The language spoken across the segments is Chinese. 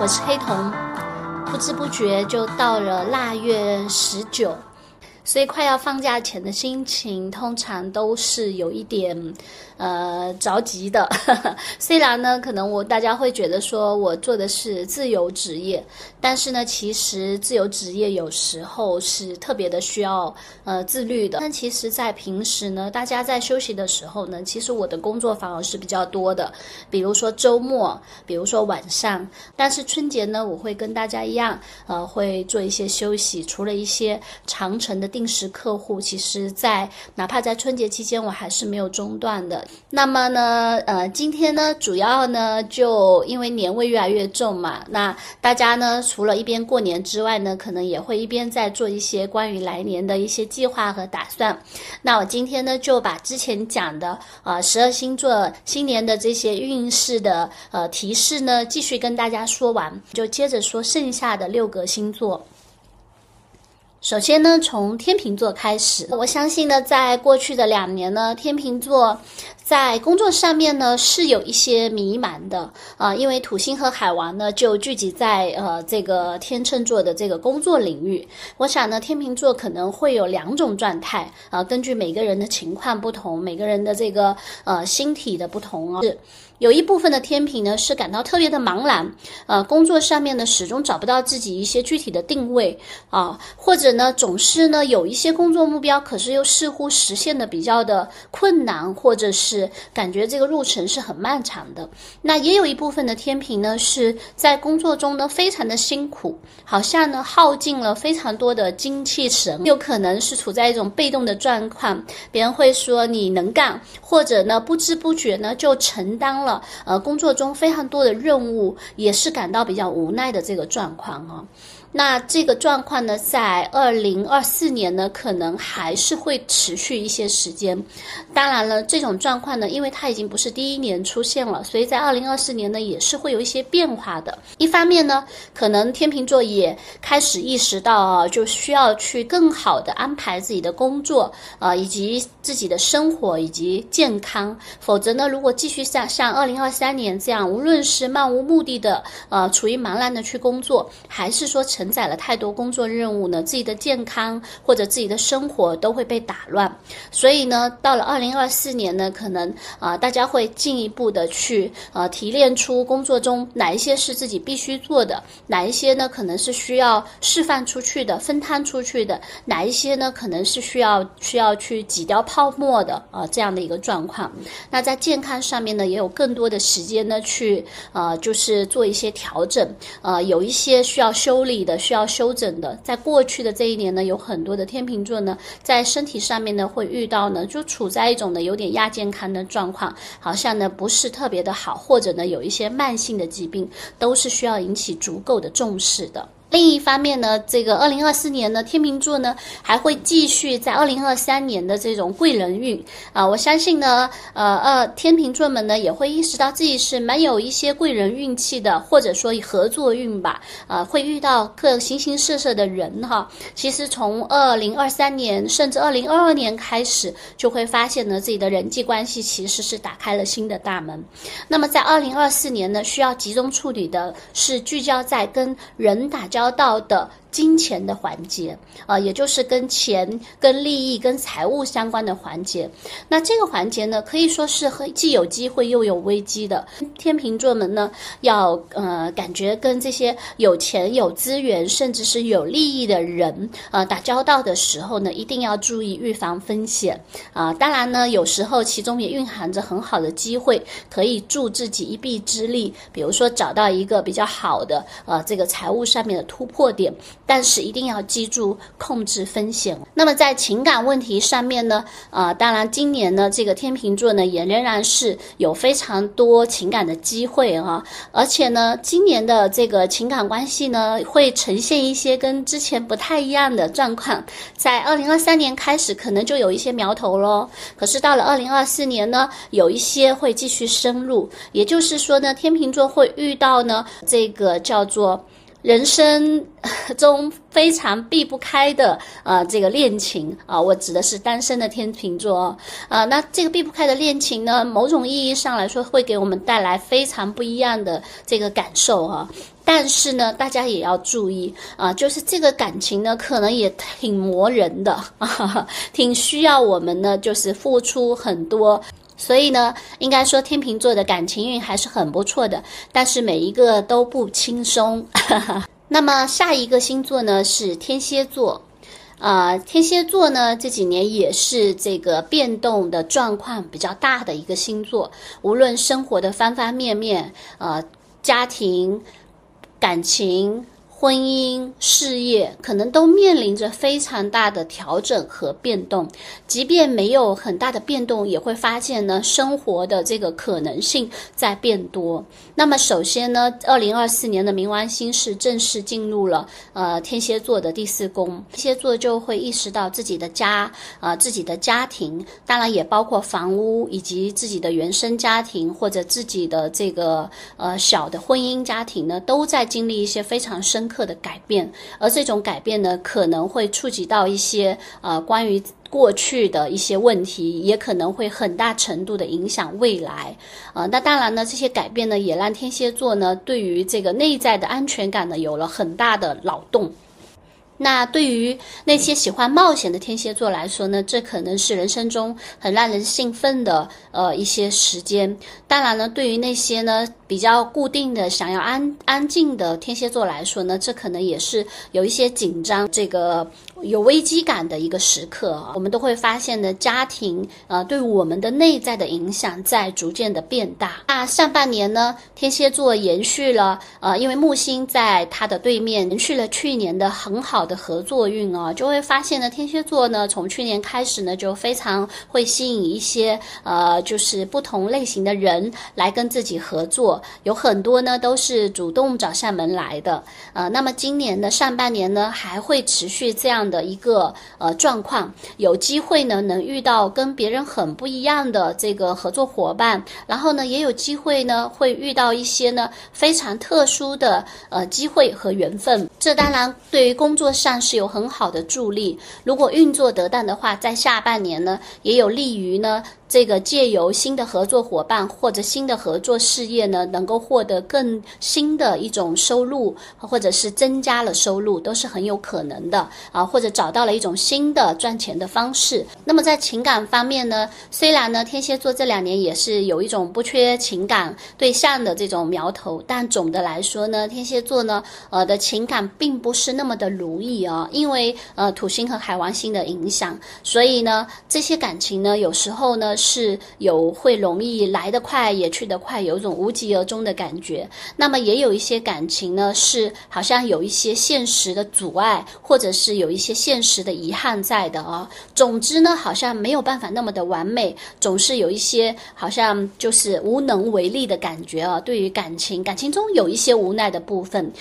我是黑瞳，不知不觉就到了腊月十九，所以快要放假前的心情，通常都是有一点。呃，着急的。虽然呢，可能我大家会觉得说我做的是自由职业，但是呢，其实自由职业有时候是特别的需要呃自律的。但其实，在平时呢，大家在休息的时候呢，其实我的工作反而是比较多的。比如说周末，比如说晚上。但是春节呢，我会跟大家一样，呃，会做一些休息。除了一些长程的定时客户，其实在哪怕在春节期间，我还是没有中断的。那么呢，呃，今天呢，主要呢，就因为年味越来越重嘛，那大家呢，除了一边过年之外呢，可能也会一边在做一些关于来年的一些计划和打算。那我今天呢，就把之前讲的呃十二星座新年的这些运势的呃提示呢，继续跟大家说完，就接着说剩下的六个星座。首先呢，从天秤座开始，我相信呢，在过去的两年呢，天秤座。在工作上面呢，是有一些迷茫的啊，因为土星和海王呢就聚集在呃这个天秤座的这个工作领域。我想呢，天秤座可能会有两种状态啊，根据每个人的情况不同，每个人的这个呃星体的不同啊，是有一部分的天平呢是感到特别的茫然，呃，工作上面呢始终找不到自己一些具体的定位啊，或者呢总是呢有一些工作目标，可是又似乎实现的比较的困难，或者是。感觉这个路程是很漫长的。那也有一部分的天平呢，是在工作中呢非常的辛苦，好像呢耗尽了非常多的精气神，有可能是处在一种被动的状况。别人会说你能干，或者呢不知不觉呢就承担了呃工作中非常多的任务，也是感到比较无奈的这个状况啊。那这个状况呢，在二零二四年呢，可能还是会持续一些时间。当然了，这种状况呢，因为它已经不是第一年出现了，所以在二零二四年呢，也是会有一些变化的。一方面呢，可能天秤座也开始意识到啊，就需要去更好的安排自己的工作啊，以及自己的生活以及健康。否则呢，如果继续像像二零二三年这样，无论是漫无目的的呃，处于茫然的去工作，还是说承载了太多工作任务呢，自己的健康或者自己的生活都会被打乱。所以呢，到了二零二四年呢，可能啊，大家会进一步的去呃提炼出工作中哪一些是自己必须做的，哪一些呢可能是需要释放出去的、分摊出去的，哪一些呢可能是需要需要去挤掉泡沫的啊这样的一个状况。那在健康上面呢，也有更多的时间呢去呃就是做一些调整，呃有一些需要修理的。需要休整的，在过去的这一年呢，有很多的天秤座呢，在身体上面呢，会遇到呢，就处在一种呢有点亚健康的状况，好像呢不是特别的好，或者呢有一些慢性的疾病，都是需要引起足够的重视的。另一方面呢，这个二零二四年呢，天秤座呢还会继续在二零二三年的这种贵人运啊，我相信呢，呃呃，天秤座们呢也会意识到自己是蛮有一些贵人运气的，或者说合作运吧，啊，会遇到各形形色色的人哈。其实从二零二三年甚至二零二二年开始，就会发现呢，自己的人际关系其实是打开了新的大门。那么在二零二四年呢，需要集中处理的是聚焦在跟人打交。交到的。金钱的环节啊，也就是跟钱、跟利益、跟财务相关的环节。那这个环节呢，可以说是和既有机会又有危机的。天秤座们呢，要呃感觉跟这些有钱、有资源，甚至是有利益的人呃打交道的时候呢，一定要注意预防风险啊。当然呢，有时候其中也蕴含着很好的机会，可以助自己一臂之力。比如说找到一个比较好的呃这个财务上面的突破点。但是一定要记住控制风险。那么在情感问题上面呢，啊，当然今年呢，这个天秤座呢也仍然是有非常多情感的机会啊，而且呢，今年的这个情感关系呢会呈现一些跟之前不太一样的状况。在二零二三年开始可能就有一些苗头喽，可是到了二零二四年呢，有一些会继续深入。也就是说呢，天秤座会遇到呢这个叫做。人生中非常避不开的呃这个恋情啊，我指的是单身的天秤座啊。那这个避不开的恋情呢，某种意义上来说，会给我们带来非常不一样的这个感受啊。但是呢，大家也要注意啊，就是这个感情呢，可能也挺磨人的啊，挺需要我们呢，就是付出很多。所以呢，应该说天秤座的感情运还是很不错的，但是每一个都不轻松。那么下一个星座呢是天蝎座，啊，天蝎座呢这几年也是这个变动的状况比较大的一个星座，无论生活的方方面面，呃，家庭。感情。婚姻、事业可能都面临着非常大的调整和变动，即便没有很大的变动，也会发现呢，生活的这个可能性在变多。那么，首先呢，二零二四年的冥王星是正式进入了呃天蝎座的第四宫，天蝎座就会意识到自己的家啊，自己的家庭，当然也包括房屋以及自己的原生家庭或者自己的这个呃小的婚姻家庭呢，都在经历一些非常深。刻的改变，而这种改变呢，可能会触及到一些呃关于过去的一些问题，也可能会很大程度的影响未来。呃，那当然呢，这些改变呢，也让天蝎座呢对于这个内在的安全感呢有了很大的扰动。那对于那些喜欢冒险的天蝎座来说呢，这可能是人生中很让人兴奋的呃一些时间。当然呢，对于那些呢。比较固定的想要安安静的天蝎座来说呢，这可能也是有一些紧张、这个有危机感的一个时刻啊。我们都会发现呢，家庭呃对我们的内在的影响在逐渐的变大。那上半年呢，天蝎座延续了呃，因为木星在它的对面，延续了去年的很好的合作运啊，就会发现呢，天蝎座呢从去年开始呢就非常会吸引一些呃就是不同类型的人来跟自己合作。有很多呢都是主动找上门来的，呃，那么今年的上半年呢还会持续这样的一个呃状况，有机会呢能遇到跟别人很不一样的这个合作伙伴，然后呢也有机会呢会遇到一些呢非常特殊的呃机会和缘分，这当然对于工作上是有很好的助力。如果运作得当的话，在下半年呢也有利于呢。这个借由新的合作伙伴或者新的合作事业呢，能够获得更新的一种收入，或者是增加了收入，都是很有可能的啊。或者找到了一种新的赚钱的方式。那么在情感方面呢，虽然呢天蝎座这两年也是有一种不缺情感对象的这种苗头，但总的来说呢，天蝎座呢呃的情感并不是那么的如意啊，因为呃土星和海王星的影响，所以呢这些感情呢有时候呢。是有会容易来得快也去得快，有一种无疾而终的感觉。那么也有一些感情呢，是好像有一些现实的阻碍，或者是有一些现实的遗憾在的啊。总之呢，好像没有办法那么的完美，总是有一些好像就是无能为力的感觉啊。对于感情，感情中有一些无奈的部分。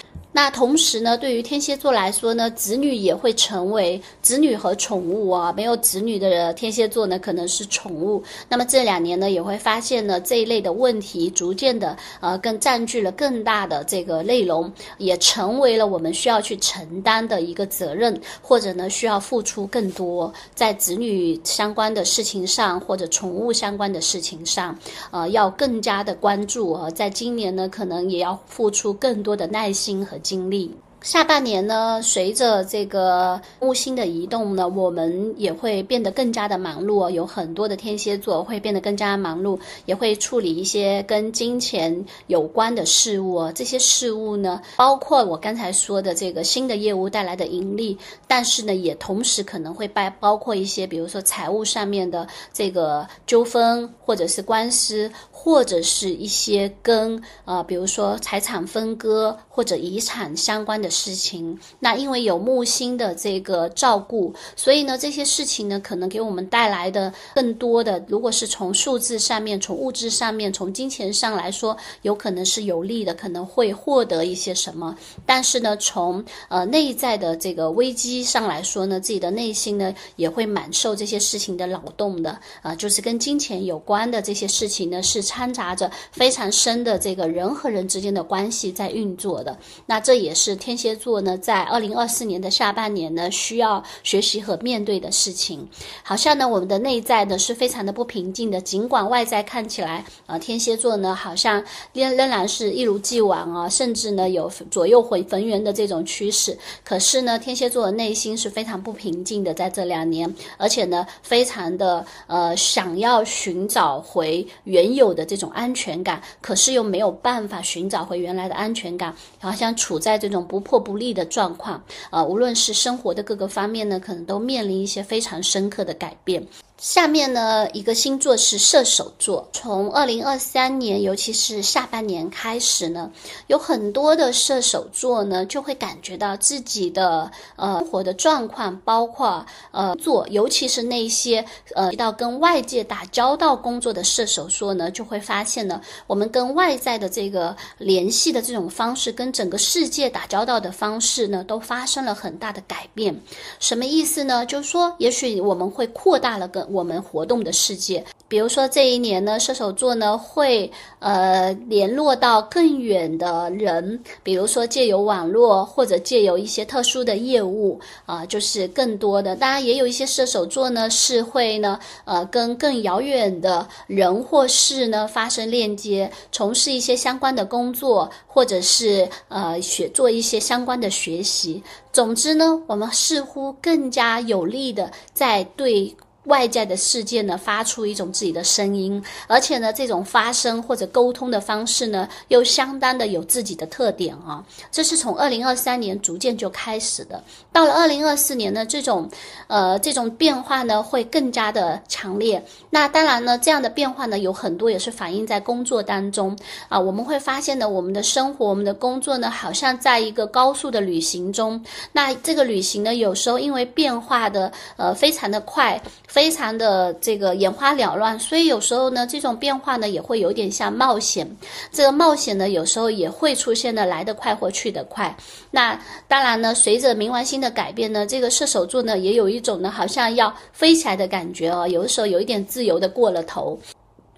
那同时呢，对于天蝎座来说呢，子女也会成为子女和宠物啊。没有子女的天蝎座呢，可能是宠物。那么这两年呢，也会发现呢，这一类的问题逐渐的呃，更占据了更大的这个内容，也成为了我们需要去承担的一个责任，或者呢，需要付出更多在子女相关的事情上，或者宠物相关的事情上，呃，要更加的关注啊。在今年呢，可能也要付出更多的耐心和。经历下半年呢，随着这个木星的移动呢，我们也会变得更加的忙碌。哦有很多的天蝎座会变得更加忙碌，也会处理一些跟金钱有关的事物。哦这些事物呢，包括我刚才说的这个新的业务带来的盈利，但是呢，也同时可能会包包括一些，比如说财务上面的这个纠纷，或者是官司。或者是一些跟呃，比如说财产分割或者遗产相关的事情。那因为有木星的这个照顾，所以呢，这些事情呢，可能给我们带来的更多的，如果是从数字上面、从物质上面、从金钱上来说，有可能是有利的，可能会获得一些什么。但是呢，从呃内在的这个危机上来说呢，自己的内心呢，也会满受这些事情的扰动的。啊，就是跟金钱有关的这些事情呢，是掺杂着非常深的这个人和人之间的关系在运作的。那这也是天蝎座呢，在二零二四年的下半年呢，需要学习和面对的事情。好像呢，我们的内在呢是非常的不平静的，尽管外在看起来，呃，天蝎座呢好像仍仍然是一如既往啊，甚至呢有左右回逢源的这种趋势。可是呢，天蝎座的内心是非常不平静的，在这两年，而且呢，非常的呃。想要寻找回原有的这种安全感，可是又没有办法寻找回原来的安全感，好像处在这种不或不利的状况。呃，无论是生活的各个方面呢，可能都面临一些非常深刻的改变。下面呢，一个星座是射手座。从二零二三年，尤其是下半年开始呢，有很多的射手座呢，就会感觉到自己的呃生活的状况，包括呃做，尤其是那些呃到跟外界打交道工作的射手座呢，就会发现呢，我们跟外在的这个联系的这种方式，跟整个世界打交道的方式呢，都发生了很大的改变。什么意思呢？就是说，也许我们会扩大了跟我们活动的世界，比如说这一年呢，射手座呢会呃联络到更远的人，比如说借由网络或者借由一些特殊的业务啊，就是更多的。当然也有一些射手座呢是会呢呃跟更遥远的人或事呢发生链接，从事一些相关的工作，或者是呃学做一些相关的学习。总之呢，我们似乎更加有力的在对。外在的世界呢，发出一种自己的声音，而且呢，这种发声或者沟通的方式呢，又相当的有自己的特点啊。这是从二零二三年逐渐就开始的，到了二零二四年呢，这种，呃，这种变化呢，会更加的强烈。那当然呢，这样的变化呢，有很多也是反映在工作当中啊。我们会发现呢，我们的生活、我们的工作呢，好像在一个高速的旅行中。那这个旅行呢，有时候因为变化的呃非常的快。非常的这个眼花缭乱，所以有时候呢，这种变化呢也会有点像冒险。这个冒险呢，有时候也会出现的来得快或去得快。那当然呢，随着冥王星的改变呢，这个射手座呢也有一种呢好像要飞起来的感觉哦，有的时候有一点自由的过了头。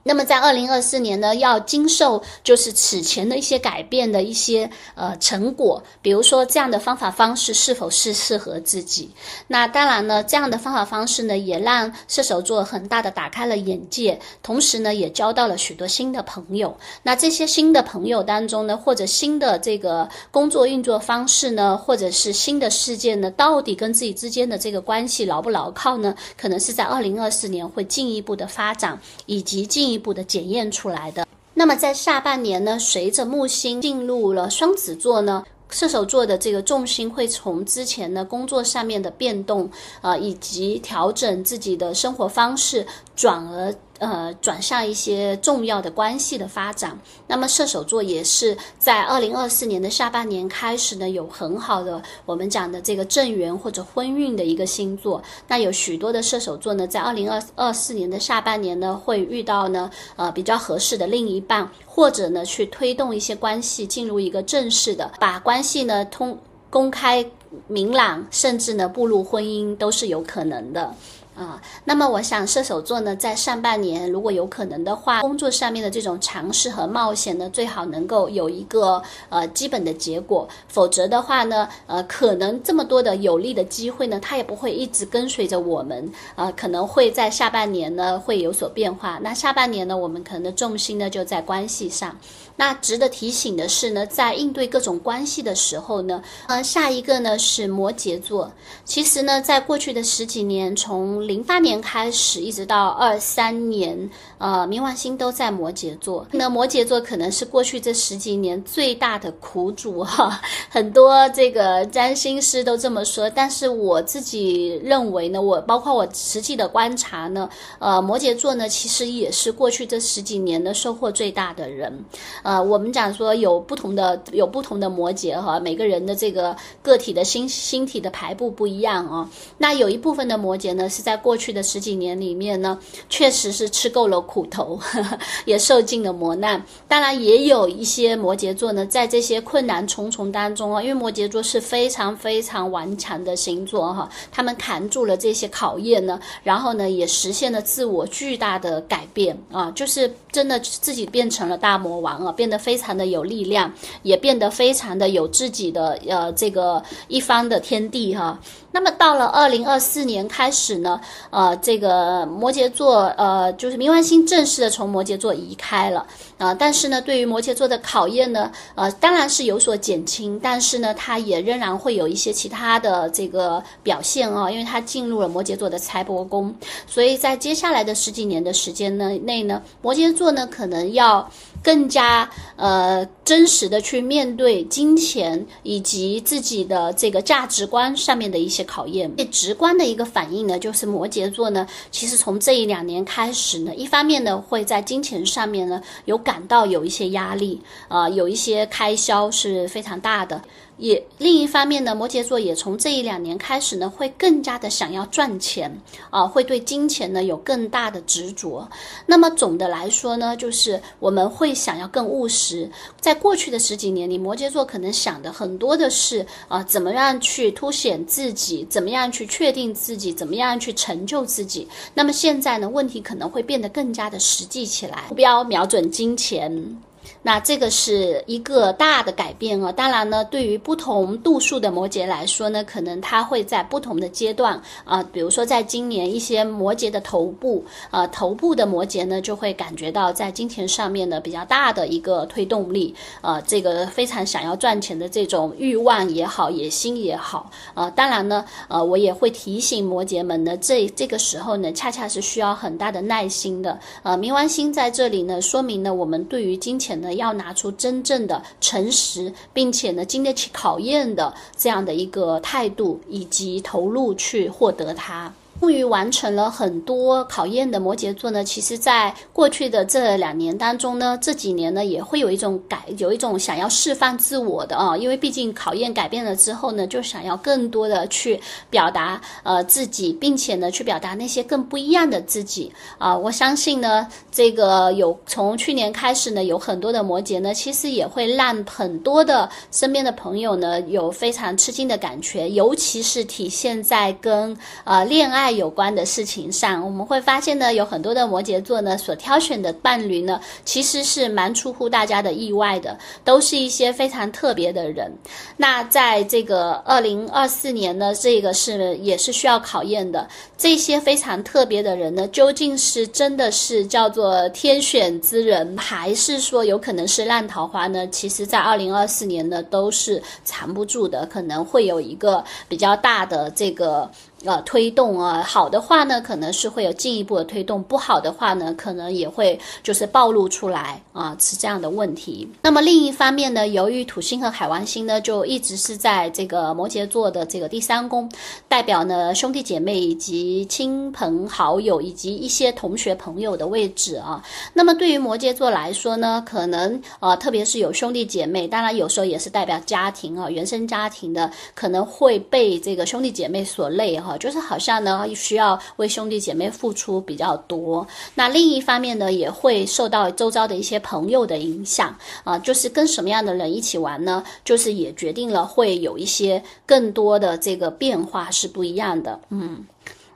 那么在二零二四年呢，要经受就是此前的一些改变的一些呃成果，比如说这样的方法方式是否是适合自己？那当然呢，这样的方法方式呢，也让射手座很大的打开了眼界，同时呢，也交到了许多新的朋友。那这些新的朋友当中呢，或者新的这个工作运作方式呢，或者是新的事件呢，到底跟自己之间的这个关系牢不牢靠呢？可能是在二零二四年会进一步的发展，以及进。一步的检验出来的。那么在下半年呢，随着木星进入了双子座呢，射手座的这个重心会从之前的工作上面的变动啊，以及调整自己的生活方式，转而。呃，转向一些重要的关系的发展。那么射手座也是在二零二四年的下半年开始呢，有很好的我们讲的这个正缘或者婚运的一个星座。那有许多的射手座呢，在二零二二四年的下半年呢，会遇到呢呃比较合适的另一半，或者呢去推动一些关系进入一个正式的，把关系呢通公开明朗，甚至呢步入婚姻都是有可能的。啊，那么我想射手座呢，在上半年如果有可能的话，工作上面的这种尝试和冒险呢，最好能够有一个呃基本的结果，否则的话呢，呃，可能这么多的有利的机会呢，它也不会一直跟随着我们，呃，可能会在下半年呢会有所变化。那下半年呢，我们可能的重心呢就在关系上。那值得提醒的是呢，在应对各种关系的时候呢，呃，下一个呢是摩羯座。其实呢，在过去的十几年，从零八年开始一直到二三年，呃，冥王星都在摩羯座。那摩羯座可能是过去这十几年最大的苦主哈，很多这个占星师都这么说。但是我自己认为呢，我包括我实际的观察呢，呃，摩羯座呢其实也是过去这十几年的收获最大的人。呃，我们讲说有不同的有不同的摩羯哈，每个人的这个个体的星星体的排布不一样啊。那有一部分的摩羯呢，是在在过去的十几年里面呢，确实是吃够了苦头，也受尽了磨难。当然，也有一些摩羯座呢，在这些困难重重当中啊，因为摩羯座是非常非常顽强的星座哈，他们扛住了这些考验呢，然后呢，也实现了自我巨大的改变啊，就是真的自己变成了大魔王啊，变得非常的有力量，也变得非常的有自己的呃这个一方的天地哈。那么到了二零二四年开始呢，呃，这个摩羯座呃就是冥王星正式的从摩羯座移开了啊，但是呢，对于摩羯座的考验呢，呃，当然是有所减轻，但是呢，它也仍然会有一些其他的这个表现啊，因为它进入了摩羯座的财帛宫，所以在接下来的十几年的时间呢内呢，摩羯座呢可能要。更加呃真实的去面对金钱以及自己的这个价值观上面的一些考验。最直观的一个反应呢，就是摩羯座呢，其实从这一两年开始呢，一方面呢会在金钱上面呢有感到有一些压力啊，有一些开销是非常大的。也另一方面呢，摩羯座也从这一两年开始呢，会更加的想要赚钱啊，会对金钱呢有更大的执着。那么总的来说呢，就是我们会想要更务实。在过去的十几年里，摩羯座可能想的很多的是啊，怎么样去凸显自己，怎么样去确定自己，怎么样去成就自己。那么现在呢，问题可能会变得更加的实际起来，目标瞄准金钱。那这个是一个大的改变啊！当然呢，对于不同度数的摩羯来说呢，可能它会在不同的阶段啊，比如说在今年一些摩羯的头部啊，头部的摩羯呢，就会感觉到在金钱上面呢比较大的一个推动力啊，这个非常想要赚钱的这种欲望也好，野心也好啊。当然呢，呃，我也会提醒摩羯们呢，这这个时候呢，恰恰是需要很大的耐心的。呃，冥王星在这里呢，说明呢，我们对于金钱要拿出真正的诚实，并且呢经得起考验的这样的一个态度以及投入去获得它。终于完成了很多考验的摩羯座呢，其实，在过去的这两年当中呢，这几年呢，也会有一种改，有一种想要释放自我的啊，因为毕竟考验改变了之后呢，就想要更多的去表达呃自己，并且呢，去表达那些更不一样的自己啊。我相信呢，这个有从去年开始呢，有很多的摩羯呢，其实也会让很多的身边的朋友呢，有非常吃惊的感觉，尤其是体现在跟呃恋爱。有关的事情上，我们会发现呢，有很多的摩羯座呢所挑选的伴侣呢，其实是蛮出乎大家的意外的，都是一些非常特别的人。那在这个二零二四年呢，这个是也是需要考验的。这些非常特别的人呢，究竟是真的是叫做天选之人，还是说有可能是烂桃花呢？其实，在二零二四年呢，都是藏不住的，可能会有一个比较大的这个。呃，推动啊，好的话呢，可能是会有进一步的推动；不好的话呢，可能也会就是暴露出来啊，是这样的问题。那么另一方面呢，由于土星和海王星呢，就一直是在这个摩羯座的这个第三宫，代表呢兄弟姐妹以及亲朋好友以及一些同学朋友的位置啊。那么对于摩羯座来说呢，可能啊，特别是有兄弟姐妹，当然有时候也是代表家庭啊，原生家庭的，可能会被这个兄弟姐妹所累哈。就是好像呢，需要为兄弟姐妹付出比较多。那另一方面呢，也会受到周遭的一些朋友的影响啊。就是跟什么样的人一起玩呢？就是也决定了会有一些更多的这个变化是不一样的。嗯。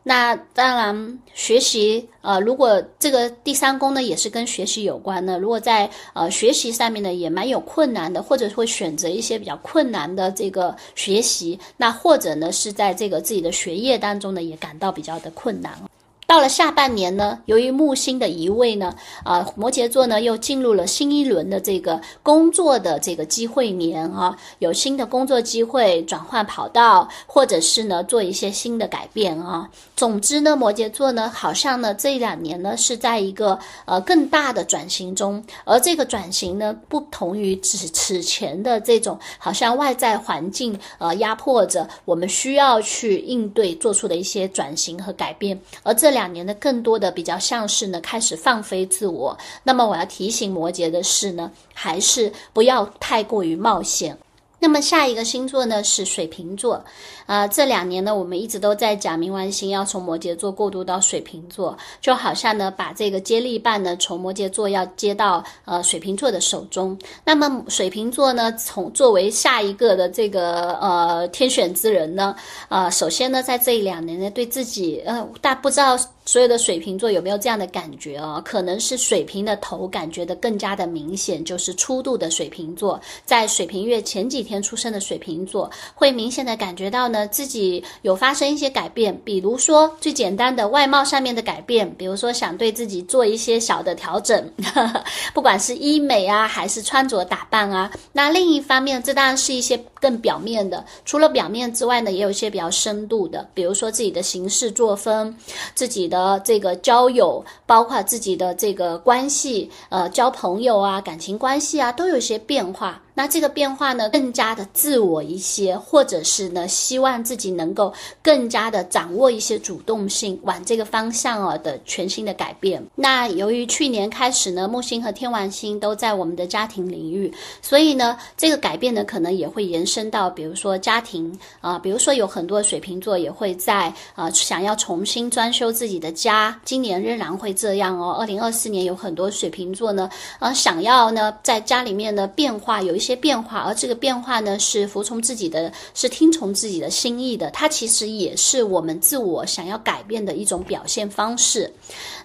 那当然，学习呃，如果这个第三宫呢也是跟学习有关的，如果在呃学习上面呢也蛮有困难的，或者会选择一些比较困难的这个学习，那或者呢是在这个自己的学业当中呢也感到比较的困难。到了下半年呢，由于木星的移位呢，啊，摩羯座呢又进入了新一轮的这个工作的这个机会年啊，有新的工作机会，转换跑道，或者是呢做一些新的改变啊。总之呢，摩羯座呢好像呢这两年呢是在一个呃更大的转型中，而这个转型呢不同于此此前的这种好像外在环境呃压迫着我们需要去应对做出的一些转型和改变，而这。两年的，更多的比较像是呢开始放飞自我。那么我要提醒摩羯的是呢，还是不要太过于冒险。那么下一个星座呢是水瓶座，啊，这两年呢我们一直都在讲冥王星要从摩羯座过渡到水瓶座，就好像呢把这个接力棒呢从摩羯座要接到呃水瓶座的手中。那么水瓶座呢从作为下一个的这个呃天选之人呢，呃，首先呢在这一两年呢对自己呃大不知道。所有的水瓶座有没有这样的感觉哦？可能是水瓶的头感觉的更加的明显，就是初度的水瓶座，在水瓶月前几天出生的水瓶座，会明显的感觉到呢自己有发生一些改变，比如说最简单的外貌上面的改变，比如说想对自己做一些小的调整，不管是医美啊，还是穿着打扮啊。那另一方面，这当然是一些更表面的，除了表面之外呢，也有一些比较深度的，比如说自己的行事作风，自己的。的这个交友，包括自己的这个关系，呃，交朋友啊，感情关系啊，都有些变化。那这个变化呢，更加的自我一些，或者是呢，希望自己能够更加的掌握一些主动性，往这个方向哦的全新的改变。那由于去年开始呢，木星和天王星都在我们的家庭领域，所以呢，这个改变呢，可能也会延伸到，比如说家庭啊，比如说有很多水瓶座也会在啊想要重新装修自己的家，今年仍然会这样哦。二零二四年有很多水瓶座呢，呃，想要呢在家里面的变化有一些些。些变化，而这个变化呢，是服从自己的，是听从自己的心意的。它其实也是我们自我想要改变的一种表现方式。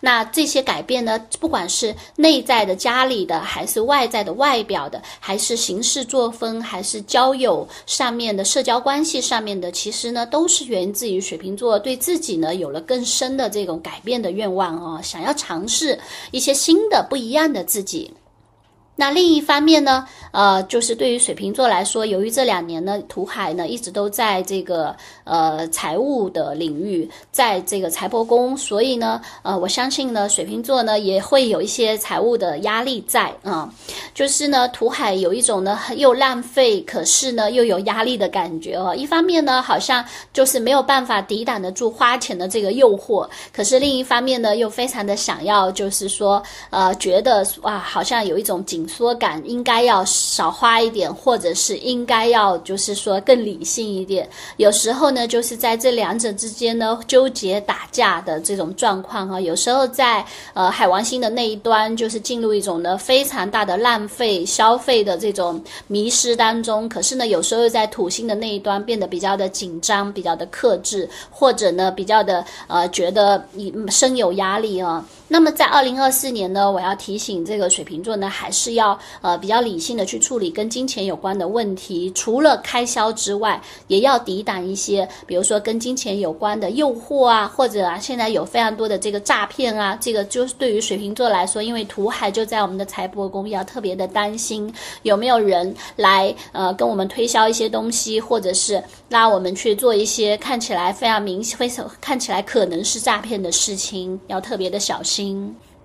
那这些改变呢，不管是内在的家里的，还是外在的外表的，还是行事作风，还是交友上面的社交关系上面的，其实呢，都是源自于水瓶座对自己呢有了更深的这种改变的愿望哦，想要尝试一些新的不一样的自己。那另一方面呢，呃，就是对于水瓶座来说，由于这两年呢，土海呢一直都在这个呃财务的领域，在这个财帛宫，所以呢，呃，我相信呢，水瓶座呢也会有一些财务的压力在啊。就是呢，土海有一种呢又浪费，可是呢又有压力的感觉哦。一方面呢，好像就是没有办法抵挡得住花钱的这个诱惑，可是另一方面呢，又非常的想要，就是说，呃，觉得哇，好像有一种紧。缩感应该要少花一点，或者是应该要就是说更理性一点。有时候呢，就是在这两者之间呢纠结打架的这种状况哈。有时候在呃海王星的那一端，就是进入一种呢非常大的浪费消费的这种迷失当中。可是呢，有时候又在土星的那一端变得比较的紧张，比较的克制，或者呢比较的呃觉得你深有压力啊。那么在二零二四年呢，我要提醒这个水瓶座呢，还是要呃比较理性的去处理跟金钱有关的问题。除了开销之外，也要抵挡一些，比如说跟金钱有关的诱惑啊，或者啊现在有非常多的这个诈骗啊，这个就是对于水瓶座来说，因为土海就在我们的财帛宫，要特别的担心有没有人来呃跟我们推销一些东西，或者是拉我们去做一些看起来非常明非常看起来可能是诈骗的事情，要特别的小心。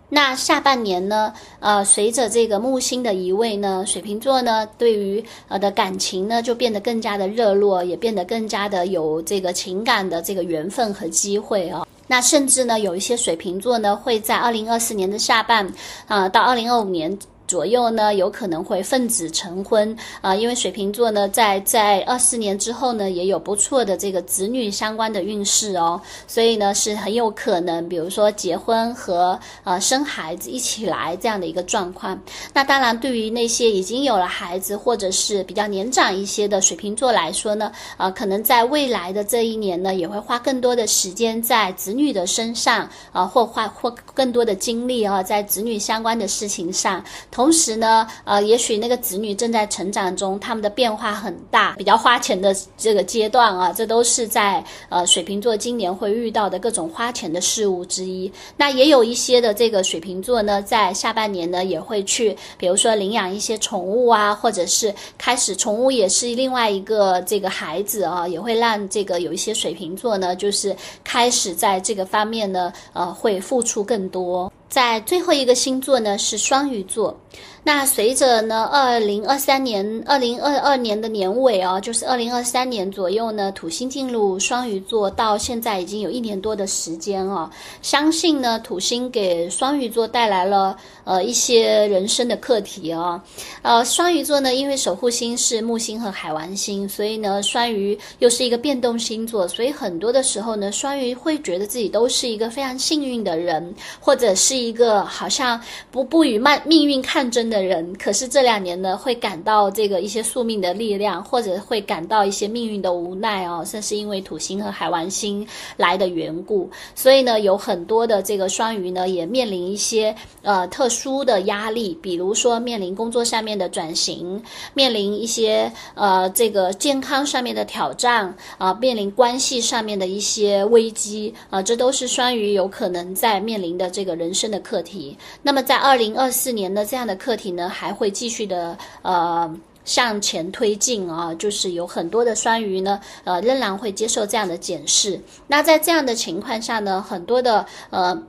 那下半年呢？呃，随着这个木星的移位呢，水瓶座呢，对于呃的感情呢，就变得更加的热络，也变得更加的有这个情感的这个缘分和机会哦。那甚至呢，有一些水瓶座呢，会在二零二四年的下半，啊，到二零二五年。左右呢，有可能会奉子成婚啊，因为水瓶座呢，在在二四年之后呢，也有不错的这个子女相关的运势哦，所以呢，是很有可能，比如说结婚和呃生孩子一起来这样的一个状况。那当然，对于那些已经有了孩子或者是比较年长一些的水瓶座来说呢，呃，可能在未来的这一年呢，也会花更多的时间在子女的身上啊，或花或更多的精力啊，在子女相关的事情上。同时呢，呃，也许那个子女正在成长中，他们的变化很大，比较花钱的这个阶段啊，这都是在呃水瓶座今年会遇到的各种花钱的事物之一。那也有一些的这个水瓶座呢，在下半年呢，也会去，比如说领养一些宠物啊，或者是开始宠物也是另外一个这个孩子啊，也会让这个有一些水瓶座呢，就是开始在这个方面呢，呃，会付出更多。在最后一个星座呢是双鱼座，那随着呢，二零二三年、二零二二年的年尾哦，就是二零二三年左右呢，土星进入双鱼座，到现在已经有一年多的时间哦。相信呢，土星给双鱼座带来了呃一些人生的课题哦。呃，双鱼座呢，因为守护星是木星和海王星，所以呢，双鱼又是一个变动星座，所以很多的时候呢，双鱼会觉得自己都是一个非常幸运的人，或者是一个好像不不与命命运抗争的。的人，可是这两年呢，会感到这个一些宿命的力量，或者会感到一些命运的无奈哦，这是因为土星和海王星来的缘故，所以呢，有很多的这个双鱼呢，也面临一些呃特殊的压力，比如说面临工作上面的转型，面临一些呃这个健康上面的挑战啊，面临关系上面的一些危机啊，这都是双鱼有可能在面临的这个人生的课题。那么在二零二四年的，这样的课题。呢还会继续的呃向前推进啊，就是有很多的双鱼呢呃仍然会接受这样的检视。那在这样的情况下呢，很多的呃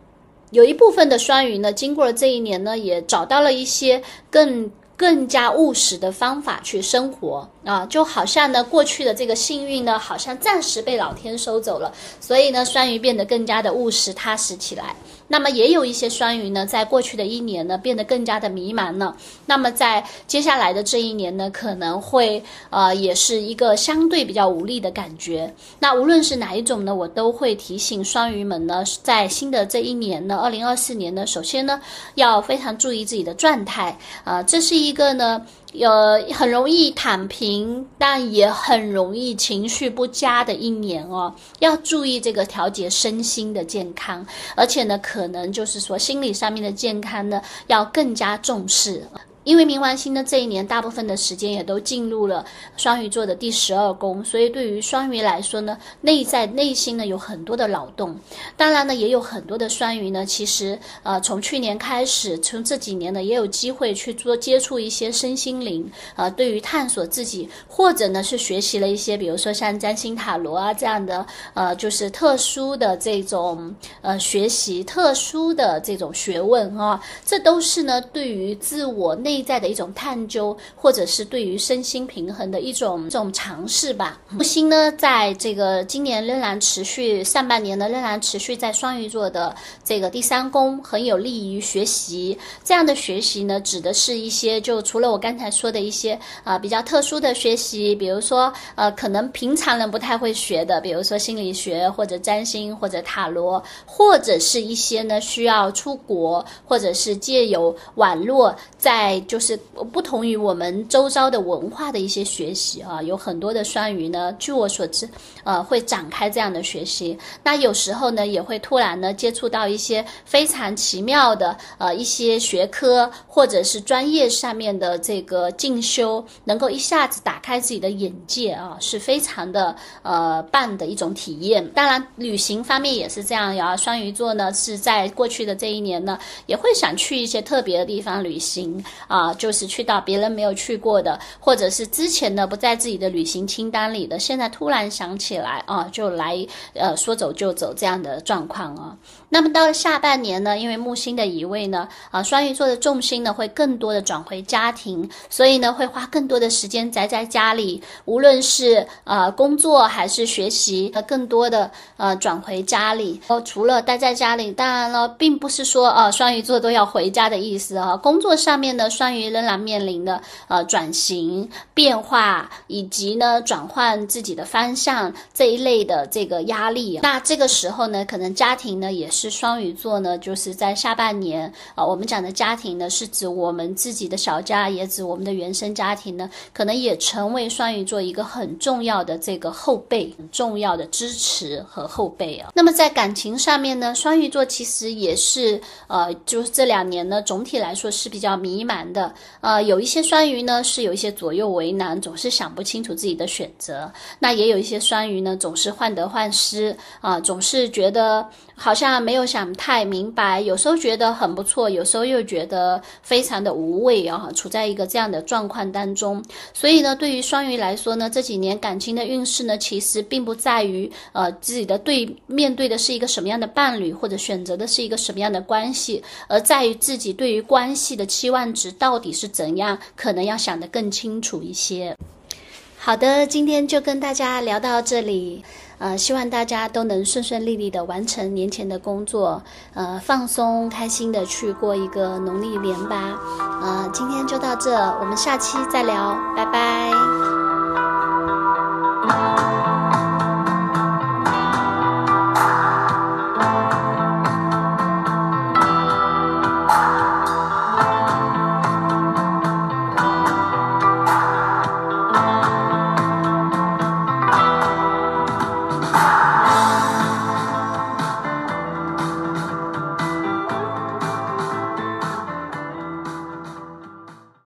有一部分的双鱼呢，经过了这一年呢，也找到了一些更更加务实的方法去生活啊，就好像呢过去的这个幸运呢，好像暂时被老天收走了，所以呢双鱼变得更加的务实踏实起来。那么也有一些双鱼呢，在过去的一年呢，变得更加的迷茫了。那么在接下来的这一年呢，可能会呃，也是一个相对比较无力的感觉。那无论是哪一种呢，我都会提醒双鱼们呢，在新的这一年呢，二零二四年呢，首先呢，要非常注意自己的状态啊，这是一个呢。有很容易躺平，但也很容易情绪不佳的一年哦，要注意这个调节身心的健康，而且呢，可能就是说心理上面的健康呢，要更加重视。因为冥王星的这一年，大部分的时间也都进入了双鱼座的第十二宫，所以对于双鱼来说呢，内在内心呢有很多的劳动。当然呢，也有很多的双鱼呢，其实呃，从去年开始，从这几年呢，也有机会去做接触一些身心灵，呃，对于探索自己，或者呢是学习了一些，比如说像占星塔罗啊这样的，呃，就是特殊的这种呃学习，特殊的这种学问啊，这都是呢对于自我内。内在的一种探究，或者是对于身心平衡的一种这种尝试吧。木星呢，在这个今年仍然持续，上半年呢仍然持续在双鱼座的这个第三宫，很有利于学习。这样的学习呢，指的是一些就除了我刚才说的一些啊比较特殊的学习，比如说呃可能平常人不太会学的，比如说心理学或者占星或者塔罗，或者是一些呢需要出国或者是借由网络在就是不同于我们周遭的文化的一些学习啊，有很多的双鱼呢，据我所知，呃，会展开这样的学习。那有时候呢，也会突然呢接触到一些非常奇妙的呃一些学科或者是专业上面的这个进修，能够一下子打开自己的眼界啊，是非常的呃棒的一种体验。当然，旅行方面也是这样呀。双鱼座呢是在过去的这一年呢，也会想去一些特别的地方旅行啊。啊，就是去到别人没有去过的，或者是之前呢不在自己的旅行清单里的，现在突然想起来啊，就来呃说走就走这样的状况啊。那么到了下半年呢，因为木星的移位呢，啊双鱼座的重心呢会更多的转回家庭，所以呢会花更多的时间宅在家里，无论是呃工作还是学习，呃更多的呃转回家里。哦，除了待在家里，当然了，并不是说啊双鱼座都要回家的意思啊。工作上面呢，双鱼仍然面临的呃转型变化，以及呢转换自己的方向这一类的这个压力。那这个时候呢，可能家庭呢也是。双鱼座呢，就是在下半年啊，我们讲的家庭呢，是指我们自己的小家，也指我们的原生家庭呢，可能也成为双鱼座一个很重要的这个后备，很重要的支持和后备啊。那么在感情上面呢，双鱼座其实也是呃，就是这两年呢，总体来说是比较迷茫的。呃，有一些双鱼呢是有一些左右为难，总是想不清楚自己的选择。那也有一些双鱼呢，总是患得患失啊，总是觉得。好像没有想太明白，有时候觉得很不错，有时候又觉得非常的无味啊，处在一个这样的状况当中。所以呢，对于双鱼来说呢，这几年感情的运势呢，其实并不在于呃自己的对面对的是一个什么样的伴侣，或者选择的是一个什么样的关系，而在于自己对于关系的期望值到底是怎样，可能要想得更清楚一些。好的，今天就跟大家聊到这里，呃，希望大家都能顺顺利利的完成年前的工作，呃，放松开心的去过一个农历年吧。呃，今天就到这，我们下期再聊，拜拜。